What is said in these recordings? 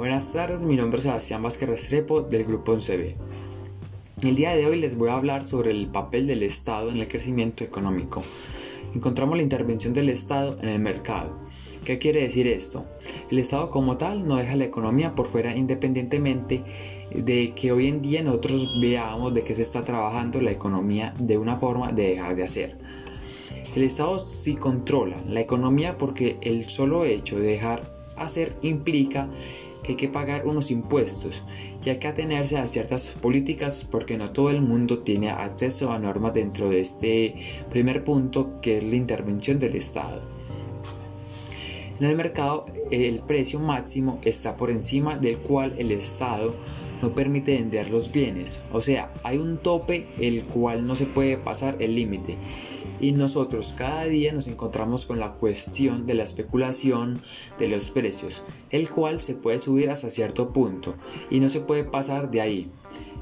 Buenas tardes, mi nombre es Sebastián Vázquez Restrepo del Grupo 11B. El día de hoy les voy a hablar sobre el papel del Estado en el crecimiento económico. Encontramos la intervención del Estado en el mercado. ¿Qué quiere decir esto? El Estado como tal no deja la economía por fuera independientemente de que hoy en día nosotros veamos de que se está trabajando la economía de una forma de dejar de hacer. El Estado sí controla la economía porque el solo hecho de dejar hacer implica que hay que pagar unos impuestos y hay que atenerse a ciertas políticas porque no todo el mundo tiene acceso a normas dentro de este primer punto que es la intervención del Estado. En el mercado el precio máximo está por encima del cual el Estado no permite vender los bienes, o sea, hay un tope el cual no se puede pasar el límite y nosotros cada día nos encontramos con la cuestión de la especulación de los precios, el cual se puede subir hasta cierto punto y no se puede pasar de ahí.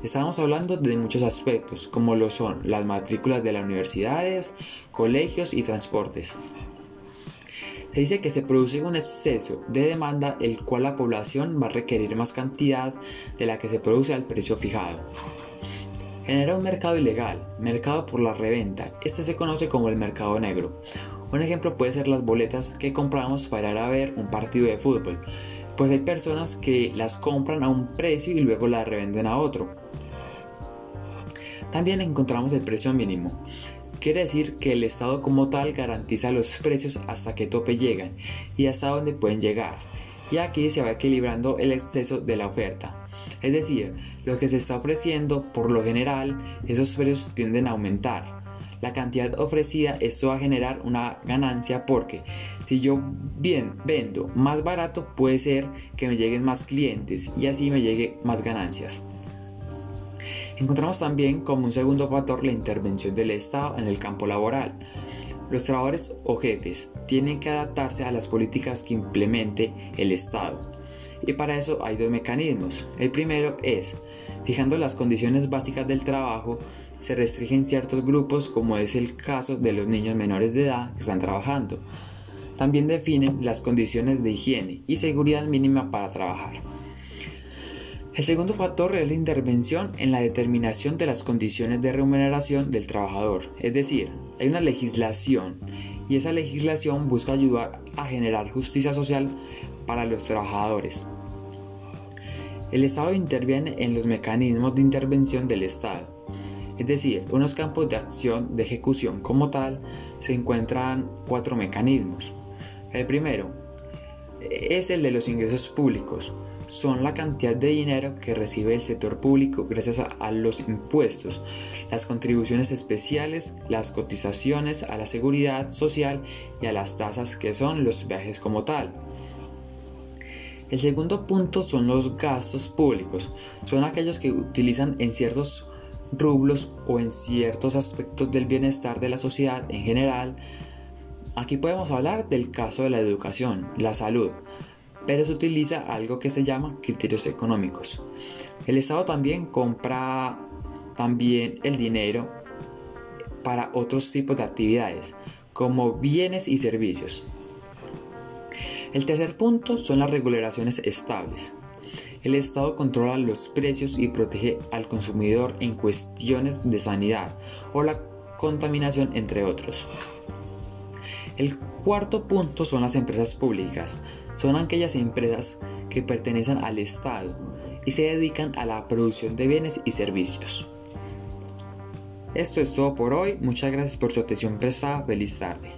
Estamos hablando de muchos aspectos, como lo son las matrículas de las universidades, colegios y transportes. Se dice que se produce un exceso de demanda el cual la población va a requerir más cantidad de la que se produce al precio fijado. Genera un mercado ilegal, mercado por la reventa. Este se conoce como el mercado negro. Un ejemplo puede ser las boletas que compramos para ir a ver un partido de fútbol, pues hay personas que las compran a un precio y luego las revenden a otro. También encontramos el precio mínimo. Quiere decir que el Estado como tal garantiza los precios hasta que tope llegan y hasta dónde pueden llegar. Y aquí se va equilibrando el exceso de la oferta. Es decir, lo que se está ofreciendo, por lo general, esos precios tienden a aumentar. La cantidad ofrecida, esto va a generar una ganancia porque si yo bien vendo más barato, puede ser que me lleguen más clientes y así me llegue más ganancias. Encontramos también como un segundo factor la intervención del Estado en el campo laboral. Los trabajadores o jefes tienen que adaptarse a las políticas que implemente el Estado y para eso hay dos mecanismos. El primero es, fijando las condiciones básicas del trabajo, se restringen ciertos grupos como es el caso de los niños menores de edad que están trabajando. También definen las condiciones de higiene y seguridad mínima para trabajar. El segundo factor es la intervención en la determinación de las condiciones de remuneración del trabajador, es decir, hay una legislación y esa legislación busca ayudar a generar justicia social para los trabajadores. El Estado interviene en los mecanismos de intervención del Estado, es decir, unos campos de acción de ejecución como tal se encuentran cuatro mecanismos. El primero es el de los ingresos públicos, son la cantidad de dinero que recibe el sector público gracias a, los impuestos, las contribuciones especiales, las cotizaciones a la seguridad social y a las tasas que son los viajes como tal. El segundo punto son los gastos públicos. Son aquellos que utilizan en ciertos rublos o en ciertos aspectos del bienestar de la sociedad en general. Aquí podemos hablar del caso de la educación, la salud, pero se utiliza algo que se llama criterios económicos. El Estado también compra también el dinero para otros tipos de actividades, como bienes y servicios. El tercer punto son las regulaciones estables. El Estado controla los precios y protege al consumidor en cuestiones de sanidad o la contaminación, entre otros. El cuarto punto son las empresas públicas. Son aquellas empresas que pertenecen al Estado y se dedican a la producción de bienes y servicios. Esto es todo por hoy. Muchas gracias por su atención prestada. Feliz tarde.